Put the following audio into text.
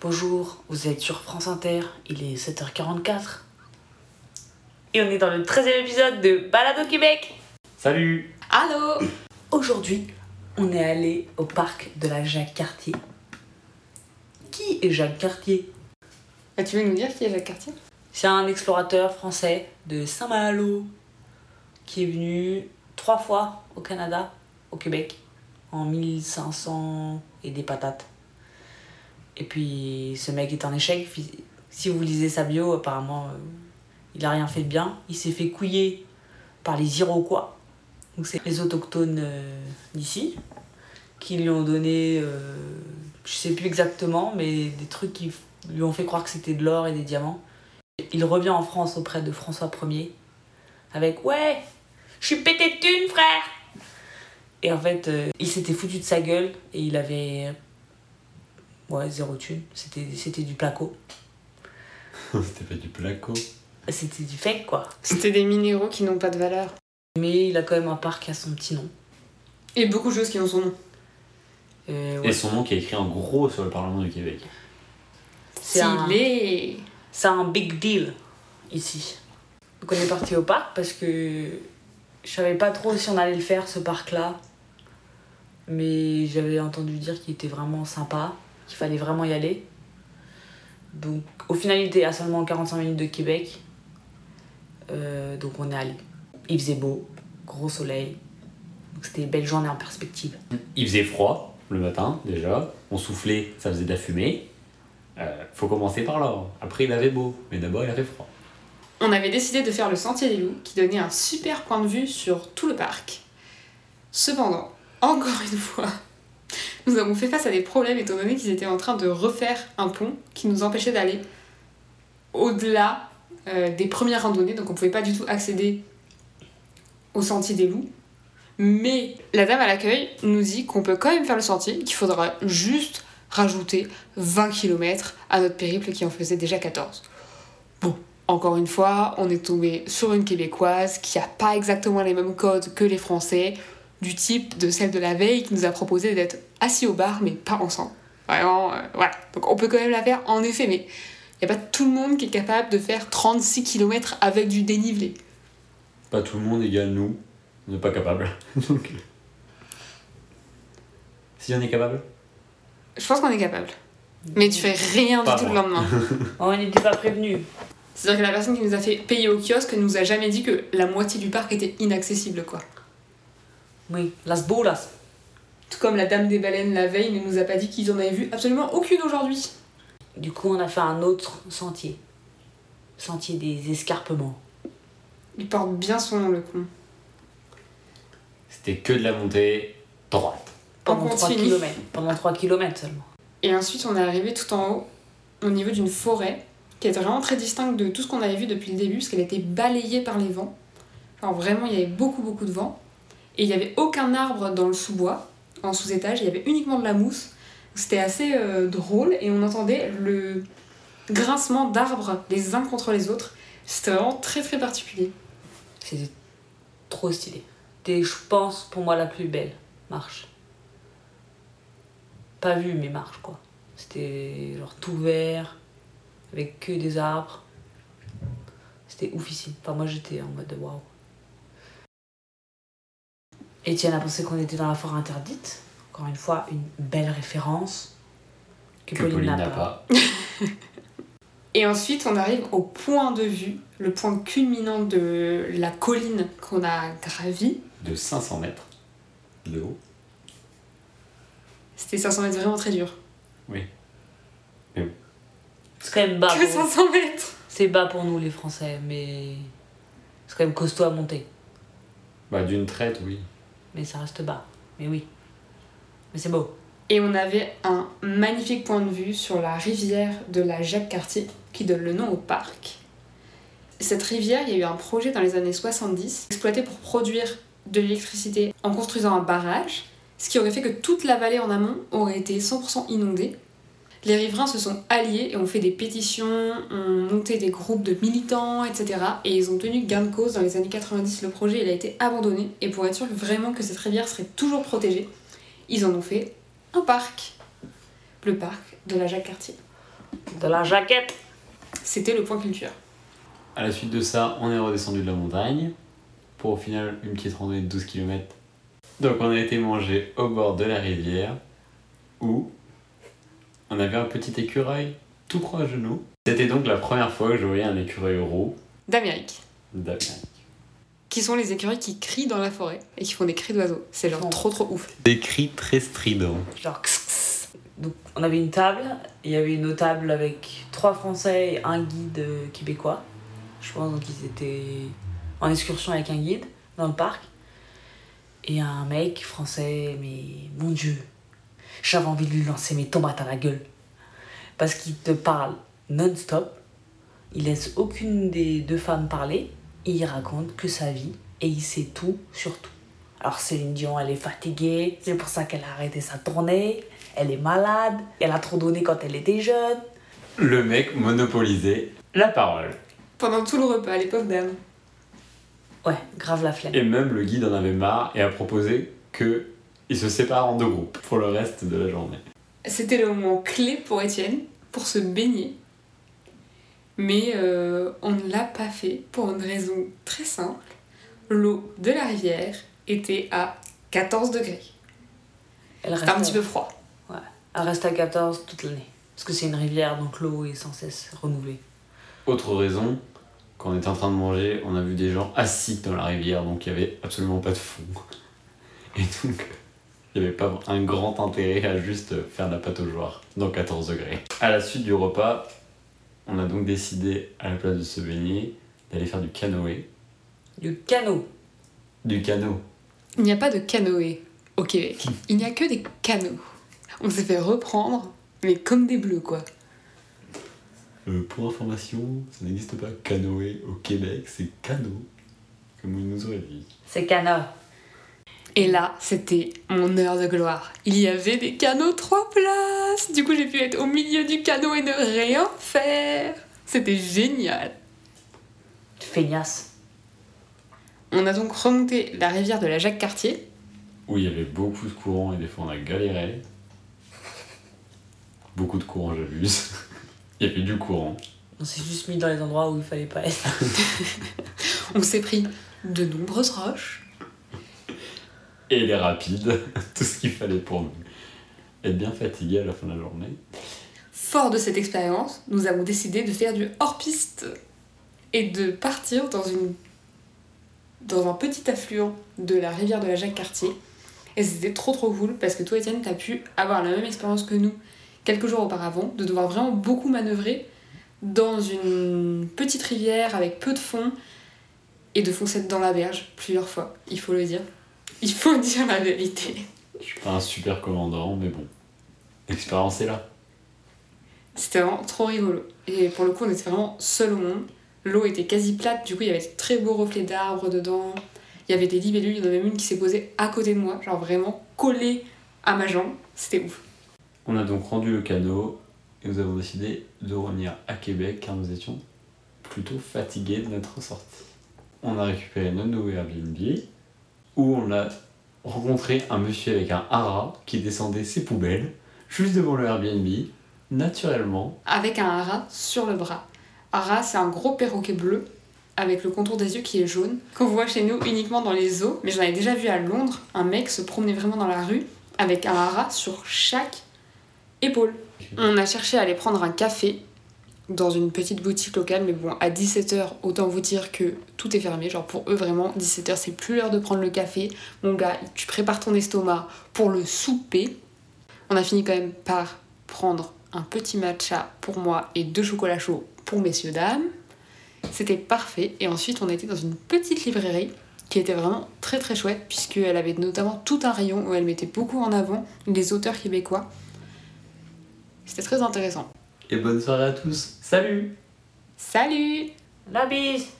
Bonjour, vous êtes sur France Inter, il est 7h44. Et on est dans le 13e épisode de Balade au Québec. Salut Allô Aujourd'hui, on est allé au parc de la Jacques Cartier. Qui est Jacques Cartier? Bah, Tu veux nous dire qui est Jacques Cartier? C'est un explorateur français de Saint-Malo qui est venu trois fois au Canada, au Québec, en 1500 et des patates. Et puis ce mec est un échec. Si vous lisez sa bio, apparemment, euh, il a rien fait de bien. Il s'est fait couiller par les Iroquois. Donc c'est les autochtones euh, d'ici qui lui ont donné, euh, je sais plus exactement, mais des trucs qui lui ont fait croire que c'était de l'or et des diamants. Il revient en France auprès de François Ier avec Ouais, je suis pété de thunes, frère Et en fait, euh, il s'était foutu de sa gueule et il avait. Ouais, zéro thune. C'était, c'était du placo. C'était pas du placo. C'était du fake, quoi. C'était des minéraux qui n'ont pas de valeur. Mais il a quand même un parc à son petit nom. Et beaucoup de choses qui ont son nom. Euh, Et son nom qui est écrit en gros sur le Parlement du Québec. C'est un- C'est un big deal ici. Donc on est parti au parc parce que je savais pas trop si on allait le faire ce parc là. Mais j'avais entendu dire qu'il était vraiment sympa, qu'il fallait vraiment y aller. Donc au final il était à seulement 45 minutes de Québec. Euh, donc on est allé. Il faisait beau, gros soleil. Donc c'était une belle journée en perspective. Il faisait froid le matin déjà. On soufflait, ça faisait de la fumée. Euh, faut commencer par là. Après il avait beau, mais d'abord il avait froid. On avait décidé de faire le Sentier des Loups qui donnait un super point de vue sur tout le parc. Cependant, encore une fois, nous avons fait face à des problèmes étant donné qu'ils étaient en train de refaire un pont qui nous empêchait d'aller au-delà euh, des premières randonnées, donc on pouvait pas du tout accéder au Sentier des Loups. Mais la dame à l'accueil nous dit qu'on peut quand même faire le sentier, qu'il faudra juste rajouter 20 km à notre périple qui en faisait déjà 14. Bon, encore une fois, on est tombé sur une québécoise qui a pas exactement les mêmes codes que les français, du type de celle de la veille qui nous a proposé d'être assis au bar mais pas ensemble. Vraiment, euh, voilà. Donc on peut quand même la faire en effet, mais il n'y a pas tout le monde qui est capable de faire 36 km avec du dénivelé. Pas tout le monde égale nous. On n'est pas capable. Donc, si on est capable? Je pense qu'on est capable. Mais tu fais rien Pas du tout le lendemain. On n'était pas prévenus. C'est-à-dire que la personne qui nous a fait payer au kiosque nous a jamais dit que la moitié du parc était inaccessible, quoi. Oui, las bolas. Tout comme la dame des baleines la veille ne nous a pas dit qu'ils en avaient vu absolument aucune aujourd'hui. Du coup, on a fait un autre sentier. Sentier des escarpements. Il porte bien son nom, le con. C'était que de la montée droite. Pendant On 3 continue. km. Pendant 3 km seulement. Et ensuite, on est arrivé tout en haut, au niveau d'une forêt, qui était vraiment très distincte de tout ce qu'on avait vu depuis le début, parce qu'elle était balayée par les vents. Alors vraiment, il y avait beaucoup, beaucoup de vent. Et il n'y avait aucun arbre dans le sous-bois, en sous-étage, il y avait uniquement de la mousse. C'était assez euh, drôle, et on entendait le grincement d'arbres les uns contre les autres. C'était vraiment très, très particulier. C'était trop stylé. C'était, je pense, pour moi, la plus belle marche. Pas vue, mais marche, quoi. C'était genre tout vert, avec que des arbres. C'était oufissime. Enfin, moi, j'étais en mode waouh. Etienne a pensé qu'on était dans la forêt interdite. Encore une fois, une belle référence que, Que Pauline n'a pas. Et ensuite, on arrive au point de vue, le point culminant de la colline qu'on a gravie. De 500 mètres de haut. C'était 500 mètres vraiment très dur. C'est quand même bas. Que pour- 500 mètres C'est bas pour nous, les Français, mais c'est quand même costaud à monter. Bah d'une traite, oui. Mais ça reste bas. Mais oui. Mais c'est beau. Et on avait un magnifique point de vue sur la rivière de la Jacques-Cartier, qui donne le nom au parc. Cette rivière, il y a eu un projet dans les années 70, exploité pour produire de l'électricité en construisant un barrage, ce qui aurait fait que toute la vallée en amont aurait été 100% inondée. Les riverains se sont alliés et ont fait des pétitions, ont monté des groupes de militants, etc. Et ils ont tenu gain de cause dans les années 90. Le projet il a été abandonné et pour être sûr vraiment que cette rivière serait toujours protégée, ils en ont fait un parc. Le parc de la Jacques-Cartier. De la jaquette. C'était le point culture. À la suite de ça, on est redescendu de la montagne pour au final une petite randonnée de 12 km. Donc on a été manger au bord de la rivière où on avait un petit écureuil tout proche de nous. C'était donc la première fois que je voyais un écureuil roux D'Amérique. d'Amérique. Qui sont les écureuils qui crient dans la forêt et qui font des cris d'oiseaux. C'est genre trop trop ouf. Des cris très stridents. Genre. kss, kss. Donc, on avait une table. Il y avait une autre table avec trois Français et un guide euh, québécois. Je pense donc ils étaient en excursion avec un guide dans le parc. Et un mec français, mais mon Dieu, j'avais envie de lui lancer mes tomates à la gueule. Parce qu'il te parle non-stop. Il laisse aucune des deux femmes parler. Et il raconte que sa vie. Et il sait tout sur tout. Alors Céline Dion, elle est fatiguée, c'est pour ça qu'elle a arrêté sa tournée. Elle est malade, elle a trop donné quand elle était jeune. Le mec monopolisait la parole. Pendant tout le repas, les pauvres dames. Ouais, grave la flemme. Et même le guide en avait marre et a proposé que ils se séparent en deux groupes pour le reste de la journée. C'était le moment clé pour Étienne pour se baigner. Mais euh, on ne l'a pas fait pour une raison très simple. L'eau de la rivière était à 14 degrés. Elle reste, un petit peu froid. elle reste à 14 toute l'année. Parce que c'est une rivière, donc l'eau est sans cesse renouvelée. Autre raison, quand on était en train de manger, on a vu des gens assis dans la rivière, donc il n'y avait absolument pas de fond. Et donc, il n'y avait pas un grand intérêt à juste faire de la pâte aux joies dans 14 degrés. À la suite du repas, on a donc décidé, à la place de se baigner, d'aller faire du canoë. Du canot. Du canot. Il n'y a pas de canoë au Québec. Il n'y a que des canots. On s'est fait reprendre, mais comme des bleus quoi. Euh, pour information, ça n'existe pas canoë au Québec, c'est canot, comme il nous aurait dit. C'est canot. Et là, c'était mon heure de gloire. Il y avait des canots trois places. Du coup, j'ai pu être au milieu du canot et ne rien faire. C'était génial. Feignasse. On a donc remonté la rivière de la Jacques-Cartier. Où il y avait beaucoup de courant et des fois on a galéré. Beaucoup de courant, j'abuse. Il y avait du courant. On s'est juste mis dans les endroits où il fallait pas être. On s'est pris de nombreuses roches. Et les rapides, tout ce qu'il fallait pour. Être bien fatigué à la fin de la journée. Fort de cette expérience, nous avons décidé de faire du hors-piste et de partir dans un petit affluent de la rivière de la Jacques-Cartier. Et c'était trop trop cool parce que toi, Étienne, t'as pu avoir la même expérience que nous quelques jours auparavant, de devoir vraiment beaucoup manœuvrer dans une petite rivière avec peu de fond et de foncer dans la berge plusieurs fois, il faut le dire. Il faut dire la vérité. Je suis pas un super commandant, mais bon. L'expérience est là. C'était vraiment trop rigolo. Et pour le coup, on était vraiment seul au monde. L'eau était quasi plate, du coup, il y avait de très beaux reflets d'arbres dedans. Il y avait des libellules, il y en a même une qui s'est posée à côté de moi, genre vraiment collée à ma jambe. C'était ouf. On a donc rendu le canot et nous avons décidé de revenir à Québec car nous étions plutôt fatigués de notre sortie. On a récupéré notre nouveau Airbnb où on a rencontré un monsieur avec un hara qui descendait ses poubelles juste devant le Airbnb, naturellement. Avec un hara sur le bras. Hara, c'est un gros perroquet bleu avec le contour des yeux qui est jaune, qu'on voit chez nous uniquement dans les zoos. Mais j'en avais déjà vu à Londres, un mec se promenait vraiment dans la rue avec un hara sur chaque épaule. On a cherché à aller prendre un café dans une petite boutique locale, mais bon, à 17h, autant vous dire que tout est fermé. Genre pour eux, vraiment, 17h, c'est plus l'heure de prendre le café. Mon gars, tu prépares ton estomac pour le souper. On a fini quand même par prendre un petit matcha pour moi et deux chocolats chauds pour messieurs dames. C'était parfait. Et ensuite, on était dans une petite librairie qui était vraiment très très chouette, puisqu'elle avait notamment tout un rayon où elle mettait beaucoup en avant les auteurs québécois. C'était très intéressant. Et bonne soirée à tous. Salut Salut La bise